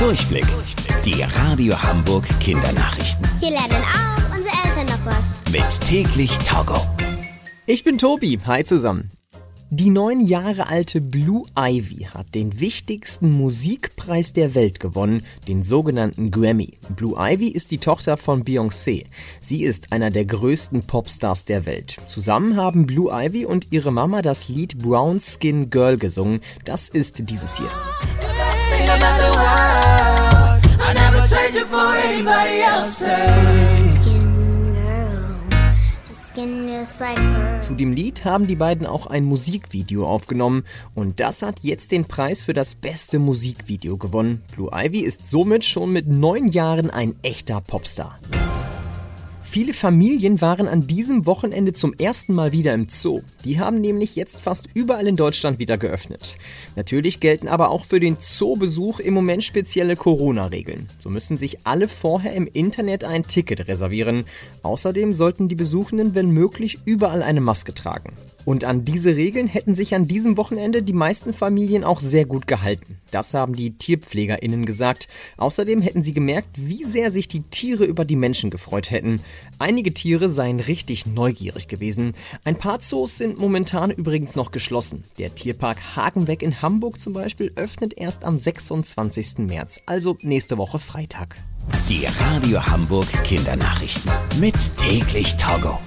Durchblick. Die Radio Hamburg Kindernachrichten. Hier lernen auch unsere Eltern noch was. Mit täglich Togo. Ich bin Tobi. Hi zusammen. Die neun Jahre alte Blue Ivy hat den wichtigsten Musikpreis der Welt gewonnen, den sogenannten Grammy. Blue Ivy ist die Tochter von Beyoncé. Sie ist einer der größten Popstars der Welt. Zusammen haben Blue Ivy und ihre Mama das Lied Brown Skin Girl gesungen. Das ist dieses hier. Skin girl, skin just like pearl. Zu dem Lied haben die beiden auch ein Musikvideo aufgenommen und das hat jetzt den Preis für das beste Musikvideo gewonnen. Blue Ivy ist somit schon mit neun Jahren ein echter Popstar. Viele Familien waren an diesem Wochenende zum ersten Mal wieder im Zoo. Die haben nämlich jetzt fast überall in Deutschland wieder geöffnet. Natürlich gelten aber auch für den Zoobesuch im Moment spezielle Corona-Regeln. So müssen sich alle vorher im Internet ein Ticket reservieren. Außerdem sollten die Besuchenden, wenn möglich, überall eine Maske tragen. Und an diese Regeln hätten sich an diesem Wochenende die meisten Familien auch sehr gut gehalten. Das haben die TierpflegerInnen gesagt. Außerdem hätten sie gemerkt, wie sehr sich die Tiere über die Menschen gefreut hätten. Einige Tiere seien richtig neugierig gewesen. Ein paar Zoos sind momentan übrigens noch geschlossen. Der Tierpark Hagenbeck in Hamburg zum Beispiel öffnet erst am 26. März, also nächste Woche Freitag. Die Radio Hamburg Kindernachrichten. Mit täglich Togo.